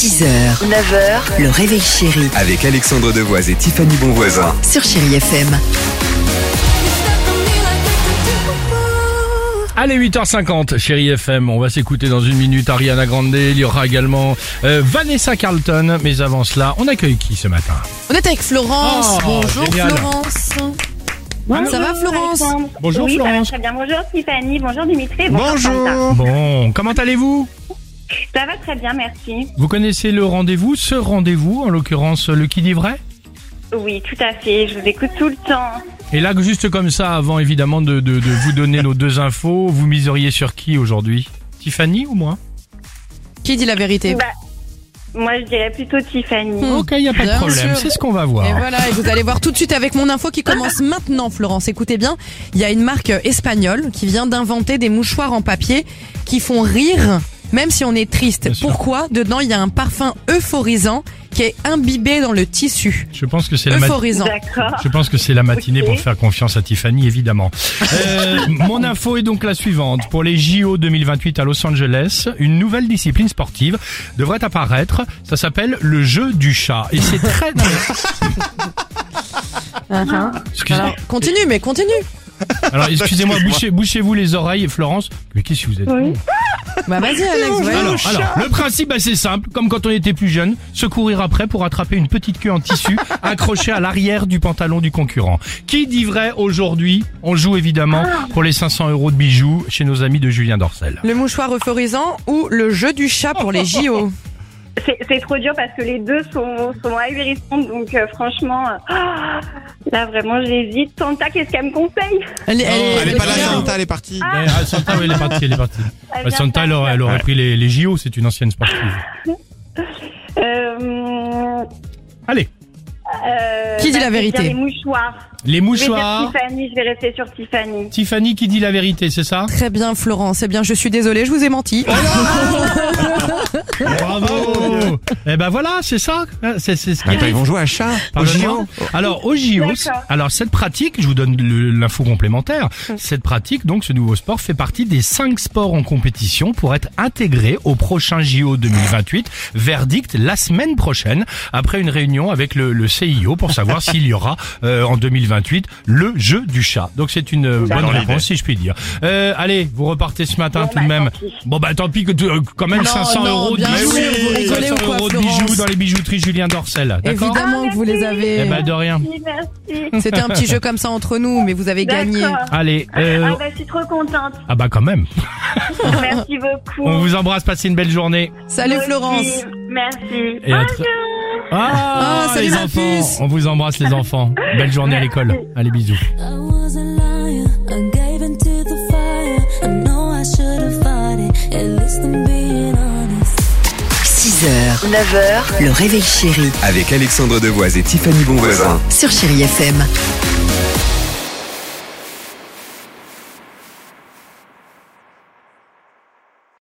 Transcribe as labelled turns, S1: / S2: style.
S1: 6h, 9h, le réveil chéri
S2: Avec Alexandre Devoise et Tiffany Bonvoisin.
S1: sur Chérie FM.
S3: Allez, 8h50, chérie FM, on va s'écouter dans une minute Ariana Grande, il y aura également euh, Vanessa Carlton, mais avant cela, on accueille qui ce matin?
S4: On est avec Florence.
S3: Oh,
S4: Bonjour
S3: génial.
S4: Florence. Ça va Florence?
S5: Alexandre
S3: Bonjour,
S5: oui, ça va
S3: Florence.
S5: très bien. Bonjour Tiffany, bonjour Dimitri. Santa.
S3: Bon, comment allez-vous?
S5: Ça va très bien, merci.
S3: Vous connaissez le rendez-vous, ce rendez-vous, en l'occurrence le qui dit vrai?
S5: Oui, tout à fait. Je vous écoute tout le temps.
S3: Et là, juste comme ça, avant évidemment de, de- de vous donner nos deux infos, vous miseriez sur qui aujourd'hui? Tiffany ou moi?
S4: Qui dit la vérité?
S5: Bah, moi, je dirais plutôt Tiffany.
S4: Hmm.
S3: Ok, il n'y a pas de problème, c'est ce qu'on va voir.
S4: Et voilà, et vous allez voir tout de suite avec mon info qui commence maintenant, Florence. Écoutez bien, il y a une marque espagnole qui vient d'inventer des mouchoirs en papier qui font rire, même si on est triste.
S3: Bien sûr.
S4: Pourquoi Dedans, il y a un parfum euphorisant qui est imbibé dans le tissu.
S3: Je pense que c'est la matinée.
S4: Euphorisant.
S5: D'accord.
S3: Je pense que c'est la matinée pour faire confiance à Tiffany, évidemment. Euh, mon info est donc la suivante. Pour les JO 2028 à Los Angeles, une nouvelle discipline sportive devrait apparaître. Ça s'appelle le jeu du chat. Et c'est très... Excusez-
S4: Alors, continue, mais continue.
S3: Alors, excusez-moi, bouchez, bouchez-vous les oreilles, Florence. Mais qu'est-ce que vous êtes
S5: Oui.
S4: Bah vas-y Alex, ouais.
S3: alors, alors, le principe assez simple, comme quand on était plus jeune, se courir après pour attraper une petite queue en tissu accrochée à l'arrière du pantalon du concurrent. Qui dit vrai aujourd'hui On joue évidemment pour les 500 euros de bijoux chez nos amis de Julien Dorcel.
S4: Le mouchoir euphorisant ou le jeu du chat pour les JO
S5: C'est trop dur parce que les deux sont, sont ahurissantes. Donc, euh, franchement, euh, ah, là, vraiment, j'hésite. Santa, qu'est-ce qu'elle me conseille?
S4: Elle, est- elle est-
S6: Elle est pas là. Santa, elle est partie.
S3: Ah, Santa, oui, elle est partie, elle est partie.
S5: Elle
S3: Bah,
S5: vient
S3: Santa, elle aurait, elle aurait
S6: Ouais.
S3: pris les, les JO, c'est une ancienne sportive.
S5: Euh,
S3: Allez,
S5: euh,
S4: Qui dit la
S5: bah, je vais
S4: vérité?
S5: dire Les mouchoirs.
S3: Les
S5: Je vais dire
S3: mouchoirs.
S5: Tiffany, je vais rester sur Tiffany.
S3: Tiffany qui dit la vérité, c'est ça
S4: Très bien Florence, eh bien je suis désolée, je vous ai menti.
S3: Bravo Eh ben voilà, c'est ça. C'est c'est ce qui
S6: Attends, ils vont jouer à chat au
S3: Pardonne-moi.
S6: JO
S3: Alors au JO,
S5: D'accord.
S3: alors cette pratique, je vous donne le- l'info complémentaire. Cette pratique, donc ce nouveau sport, fait partie des cinq sports en compétition pour être intégré au prochain JO 2028. Verdict la semaine prochaine, après une réunion avec le, le CIO pour savoir s'il y aura euh, en 2028 le jeu du chat. Donc c'est une euh, bonne réponse si je puis dire. Euh, allez, vous repartez ce matin
S5: Bon,
S3: tout de
S5: bah,
S3: même.
S5: tant pis.
S3: Bon bah tant pis que euh, quand même
S4: Non,
S3: 500
S4: non,
S3: euros de
S4: bien
S3: bijoux,
S4: sûr, vous rigolez
S3: 500
S4: ou quoi,
S3: euros de
S4: Florence
S3: bijoux dans les bijouteries Julien Dorcel. D'accord
S4: Évidemment que vous les
S3: Eh
S4: avez.
S3: ben de rien.
S5: Merci, merci.
S4: C'était un petit jeu comme ça entre nous, mais vous avez gagné.
S5: D'accord.
S3: Allez, euh,
S5: Ah bah, je suis trop contente.
S3: ah bah quand même.
S5: Merci beaucoup.
S3: On vous embrasse, passez une belle journée.
S4: Salut Florence.
S5: Merci.
S3: Et à tr- Ah,
S4: salut
S3: les enfants. On vous embrasse les enfants. Belle journée à l'école. Allez, bisous.
S1: 6h, 9h, le réveil chéri
S2: Avec Alexandre Devoise et Tiffany Bonvoisin.
S1: sur Chérie FM.